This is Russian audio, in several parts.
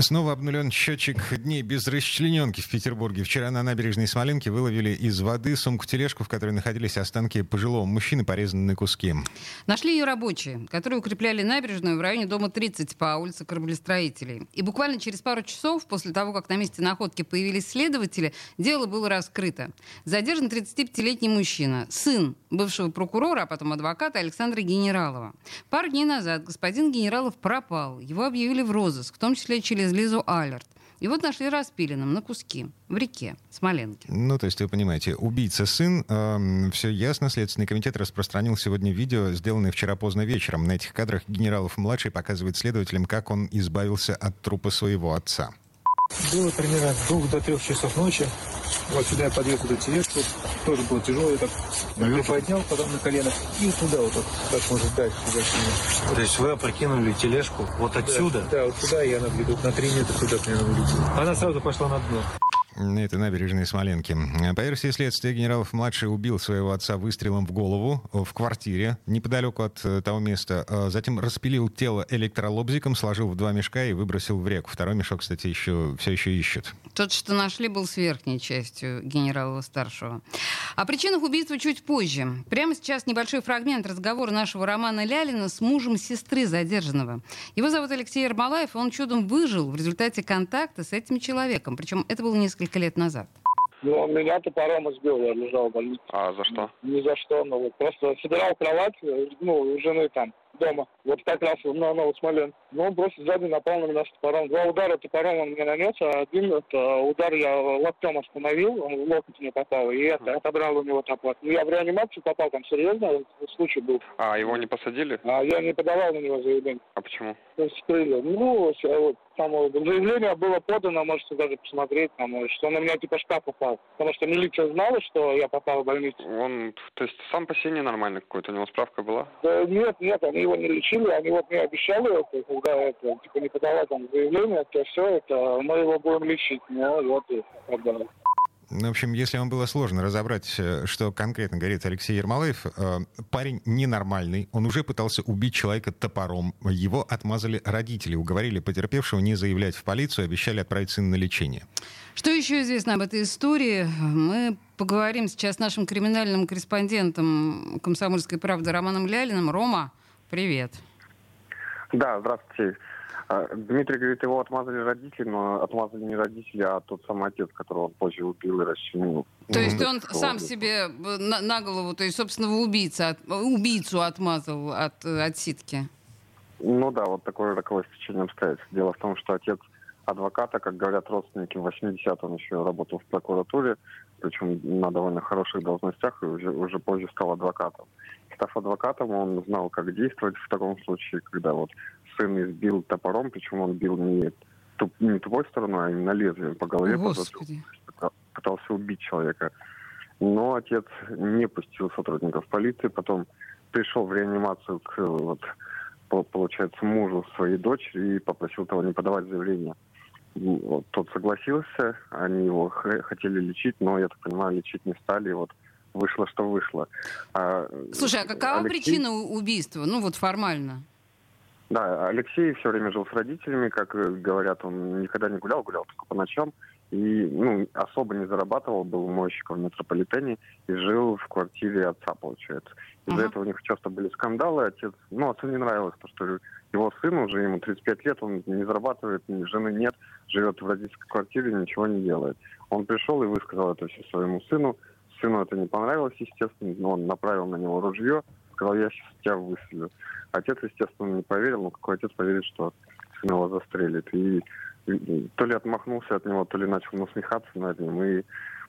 Снова обнулен счетчик дней без расчлененки в Петербурге. Вчера на набережной Смоленки выловили из воды сумку-тележку, в которой находились останки пожилого мужчины, порезанные на куски. Нашли ее рабочие, которые укрепляли набережную в районе дома 30 по улице Кораблестроителей. И буквально через пару часов после того, как на месте находки появились следователи, дело было раскрыто. Задержан 35-летний мужчина, сын бывшего прокурора, а потом адвоката Александра Генералова. Пару дней назад господин Генералов пропал. Его объявили в розыск, в том числе через Лизу Алерт. И вот нашли распиленным на куски в реке Смоленке. Ну, то есть, вы понимаете, убийца сын, э, все ясно. Следственный комитет распространил сегодня видео, сделанное вчера поздно вечером. На этих кадрах Генералов-младший показывает следователям, как он избавился от трупа своего отца. Было примерно с двух до трех часов ночи. Вот сюда я подъехал эту тележку. Тоже было тяжело. Я так приподнял, потом на колено. И туда вот так, как может дать. Туда, сюда. То есть вы опрокинули тележку вот отсюда? Да, да, вот сюда я наблюдал. На три метра туда примерно улетела. Она сразу пошла на дно. На этой набережной Смоленки. По версии следствия, генералов-младший убил своего отца выстрелом в голову в квартире неподалеку от э, того места. А Затем распилил тело электролобзиком, сложил в два мешка и выбросил в реку. Второй мешок, кстати, еще, все еще ищут. Тот, что нашли, был с верхней частью генерала-старшего. О причинах убийства чуть позже. Прямо сейчас небольшой фрагмент разговора нашего Романа Лялина с мужем сестры задержанного. Его зовут Алексей Ермолаев, и он чудом выжил в результате контакта с этим человеком. Причем это было несколько лет назад. Ну, он меня топором избил, я лежал в больнице. А за что? Ни за что, ну вот просто собирал кровать, э, ну, у жены там дома. Вот как раз на Новосмолен. Ну, он просто сзади напал на меня с топором. Два удара топором он мне нанес, а один это, удар я локтем остановил, он в локоть мне попал, и это, отобрал у него топор. Ну, я в реанимацию попал, там серьезно случай был. А его не посадили? А я не подавал на него заявление. А почему? Скрыли. Ну, с- вот, там заявление было подано, можете даже посмотреть, там, вот, что на меня типа шкаф попал. Потому что милиция знала, что я попал в больницу. Он, то есть сам по себе ненормальный какой-то, у него справка была? Да нет, нет, они его не лечили, они вот мне обещали, это, когда это, типа не подавать там заявление, то все, это мы его будем лечить. Ну, вот и так далее. Ну, В общем, если вам было сложно разобрать, э, что конкретно говорит Алексей Ермолаев, э, парень ненормальный, он уже пытался убить человека топором. Его отмазали родители, уговорили потерпевшего не заявлять в полицию, обещали отправить сына на лечение. Что еще известно об этой истории? Мы поговорим сейчас с нашим криминальным корреспондентом «Комсомольской правды» Романом Лялиным. Рома, привет. Да, здравствуйте. А, Дмитрий говорит, его отмазали родители, но отмазали не родители, а тот самый отец, которого он позже убил и расчленил. То есть он сам себе э, на, на голову, то есть собственного убийца, от- убийцу отмазал от, э, от ситки? Ну да, вот такое роковое стечение обстоятельств. Дело в том, что отец адвоката, как говорят родственники, в 80 он еще работал в прокуратуре, причем на довольно хороших должностях, и уже, уже позже стал адвокатом. Став адвокатом, он знал, как действовать в таком случае, когда вот сын избил топором, причем он бил не, туп- не тупой стороной, а именно лезвием по голове. по затылку. Господи. пыта- пытался убить человека. Но отец не пустил сотрудников полиции, потом пришел в реанимацию к, вот, по- получается, мужу своей дочери и попросил того не подавать заявление. Вот тот согласился, они его хотели лечить, но, я так понимаю, лечить не стали, и вот вышло, что вышло. А, Слушай, а какова Алексей- причина убийства? Ну вот формально. Да, Алексей все время жил с родителями, как говорят, он никогда не гулял, гулял только по ночам. И ну, особо не зарабатывал, был мойщиком в метрополитене и жил в квартире отца, получается. Из-за Ага. этого у них часто были скандалы. Отец, ну, отцу не нравилось, то, что его сын уже, ему 35 лет, он не зарабатывает, жены нет, живет в родительской квартире, ничего не делает. Он пришел и высказал это все своему сыну. Сыну это не понравилось, естественно, но он направил на него ружье, сказал, я сейчас тебя выстрелю. Отец, естественно, не поверил, но какой отец поверит, что сын его застрелит. И, и то ли отмахнулся от него, то ли начал насмехаться над ним, и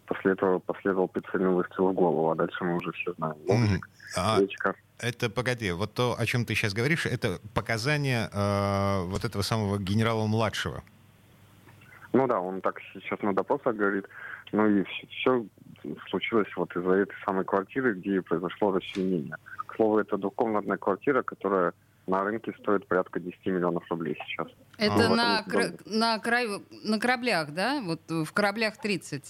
после этого последовал прицельный выстрел в голову, а дальше мы уже все знаем. Мгм. А, Лечка. это, погоди, вот то, о чем ты сейчас говоришь, это показания э, вот этого самого генерала-младшего. Ну да, он так сейчас на допросах говорит. Ну и все, случилось вот из-за этой самой квартиры, где произошло расчленение. Слову, это двухкомнатная квартира, которая на рынке стоит порядка 10 миллионов рублей сейчас. Это А, на, кра- на, краю, на кораблях, да? Вот в кораблях 30.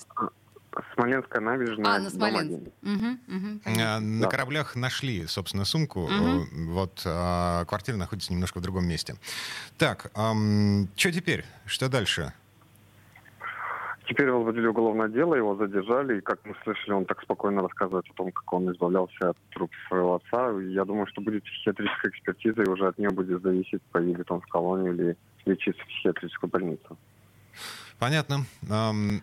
Смоленская набережная, А, на Смоленск. мгм, А, понятно. На Да. кораблях нашли, собственно, сумку. Э, Вот а, квартира находится немножко в другом месте. Так, что теперь? Что дальше? Теперь возбудили уголовное дело, его задержали, и, как мы слышали, он так спокойно рассказывает о том, как он избавлялся от трупа своего отца. Я думаю, что будет психиатрическая экспертиза, и уже от нее будет зависеть, поедет он в колонию или лечиться в психиатрическую больницу. Понятно.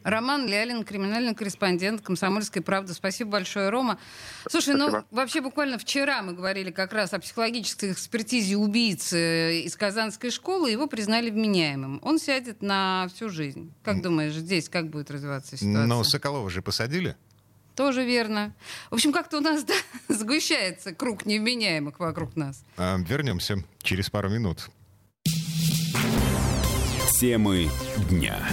Роман Лялин, криминальный корреспондент «Комсомольской правды». Спасибо большое, Рома. Слушай, ну Спасибо. вообще буквально вчера мы говорили как раз о психологической экспертизе убийцы из Казанской школы. Его признали вменяемым. Он сядет на всю жизнь. Как думаешь, здесь как будет развиваться ситуация? Но Соколова же посадили? Тоже верно. В общем, как-то у нас да, сгущается круг невменяемых вокруг нас. Вернемся через пару минут. Темы дня.